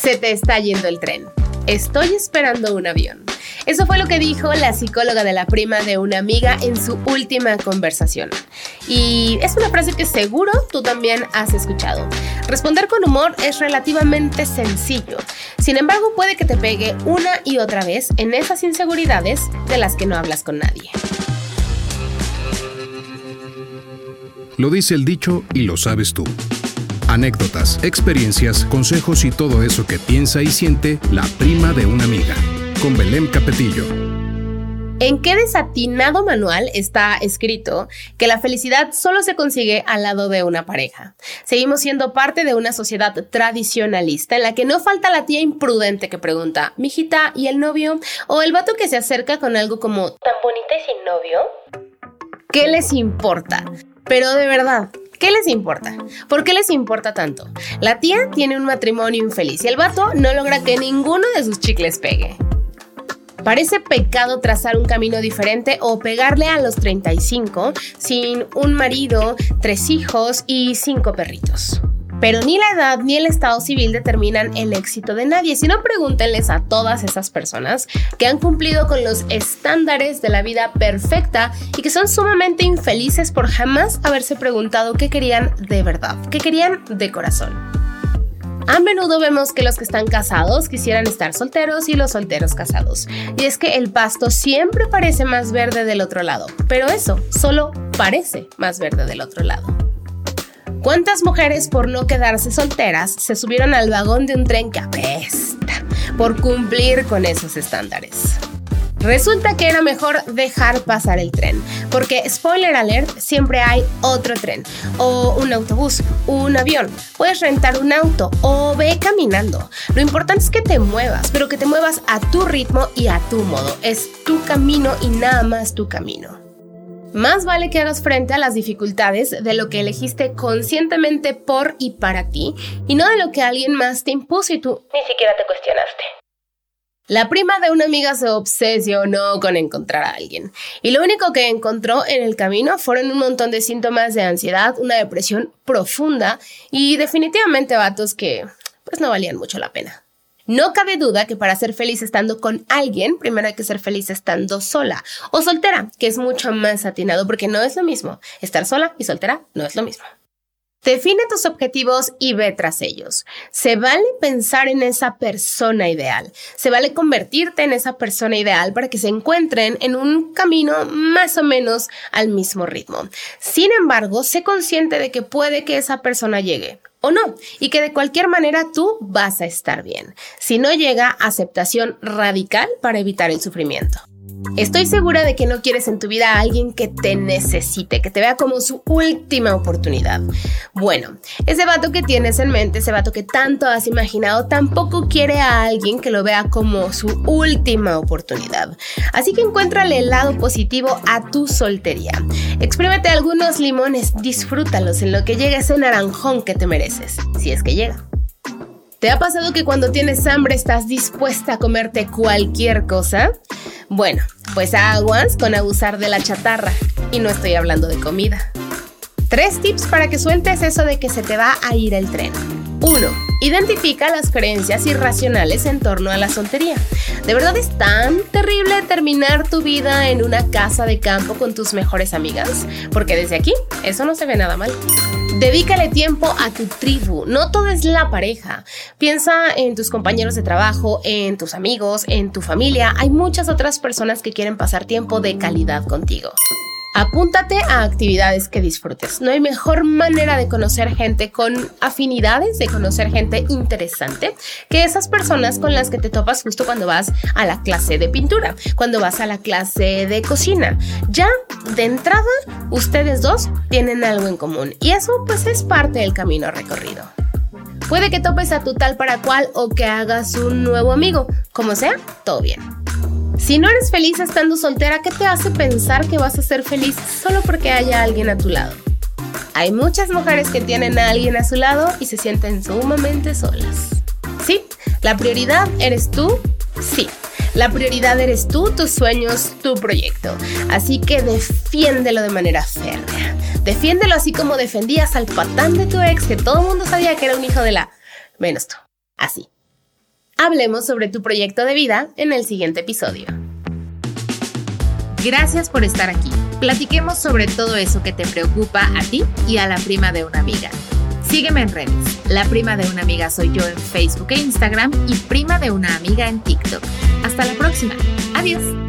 Se te está yendo el tren. Estoy esperando un avión. Eso fue lo que dijo la psicóloga de la prima de una amiga en su última conversación. Y es una frase que seguro tú también has escuchado. Responder con humor es relativamente sencillo. Sin embargo, puede que te pegue una y otra vez en esas inseguridades de las que no hablas con nadie. Lo dice el dicho y lo sabes tú. Anécdotas, experiencias, consejos y todo eso que piensa y siente la prima de una amiga con Belén Capetillo. ¿En qué desatinado manual está escrito que la felicidad solo se consigue al lado de una pareja? Seguimos siendo parte de una sociedad tradicionalista en la que no falta la tía imprudente que pregunta, mijita, ¿y el novio? O el vato que se acerca con algo como, ¿tan bonita y sin novio? ¿Qué les importa? Pero de verdad, ¿Qué les importa? ¿Por qué les importa tanto? La tía tiene un matrimonio infeliz y el vato no logra que ninguno de sus chicles pegue. Parece pecado trazar un camino diferente o pegarle a los 35 sin un marido, tres hijos y cinco perritos. Pero ni la edad ni el estado civil determinan el éxito de nadie, sino pregúntenles a todas esas personas que han cumplido con los estándares de la vida perfecta y que son sumamente infelices por jamás haberse preguntado qué querían de verdad, qué querían de corazón. A menudo vemos que los que están casados quisieran estar solteros y los solteros casados. Y es que el pasto siempre parece más verde del otro lado, pero eso solo parece más verde del otro lado. ¿Cuántas mujeres por no quedarse solteras se subieron al vagón de un tren que apesta por cumplir con esos estándares? Resulta que era mejor dejar pasar el tren, porque spoiler alert, siempre hay otro tren, o un autobús, un avión, puedes rentar un auto o ve caminando. Lo importante es que te muevas, pero que te muevas a tu ritmo y a tu modo. Es tu camino y nada más tu camino. Más vale que hagas frente a las dificultades de lo que elegiste conscientemente por y para ti, y no de lo que alguien más te impuso y tú ni siquiera te cuestionaste. La prima de una amiga se obsesionó con encontrar a alguien, y lo único que encontró en el camino fueron un montón de síntomas de ansiedad, una depresión profunda y definitivamente vatos que pues no valían mucho la pena. No cabe duda que para ser feliz estando con alguien, primero hay que ser feliz estando sola o soltera, que es mucho más atinado porque no es lo mismo. Estar sola y soltera no es lo mismo. Define tus objetivos y ve tras ellos. Se vale pensar en esa persona ideal. Se vale convertirte en esa persona ideal para que se encuentren en un camino más o menos al mismo ritmo. Sin embargo, sé consciente de que puede que esa persona llegue o no, y que de cualquier manera tú vas a estar bien. Si no llega, aceptación radical para evitar el sufrimiento. Estoy segura de que no quieres en tu vida a alguien que te necesite, que te vea como su última oportunidad. Bueno, ese vato que tienes en mente, ese vato que tanto has imaginado, tampoco quiere a alguien que lo vea como su última oportunidad. Así que encuéntrale el lado positivo a tu soltería. Exprímete algunos limones, disfrútalos en lo que llega ese naranjón que te mereces, si es que llega. ¿Te ha pasado que cuando tienes hambre estás dispuesta a comerte cualquier cosa? Bueno, pues aguas con abusar de la chatarra. Y no estoy hablando de comida. Tres tips para que sueltes eso de que se te va a ir el tren. 1. Identifica las creencias irracionales en torno a la soltería. ¿De verdad es tan terrible terminar tu vida en una casa de campo con tus mejores amigas? Porque desde aquí eso no se ve nada mal. Dedícale tiempo a tu tribu, no todo es la pareja. Piensa en tus compañeros de trabajo, en tus amigos, en tu familia. Hay muchas otras personas que quieren pasar tiempo de calidad contigo. Apúntate a actividades que disfrutes. No hay mejor manera de conocer gente con afinidades, de conocer gente interesante, que esas personas con las que te topas justo cuando vas a la clase de pintura, cuando vas a la clase de cocina. Ya de entrada, ustedes dos tienen algo en común y eso pues es parte del camino recorrido. Puede que topes a tu tal para cual o que hagas un nuevo amigo. Como sea, todo bien. Si no eres feliz estando soltera, ¿qué te hace pensar que vas a ser feliz solo porque haya alguien a tu lado? Hay muchas mujeres que tienen a alguien a su lado y se sienten sumamente solas. Sí, la prioridad eres tú, sí. La prioridad eres tú, tus sueños, tu proyecto. Así que defiéndelo de manera férrea. Defiéndelo así como defendías al patán de tu ex, que todo el mundo sabía que era un hijo de la... menos tú. Así. Hablemos sobre tu proyecto de vida en el siguiente episodio. Gracias por estar aquí. Platiquemos sobre todo eso que te preocupa a ti y a la prima de una amiga. Sígueme en redes. La prima de una amiga soy yo en Facebook e Instagram y prima de una amiga en TikTok. Hasta la próxima. Adiós.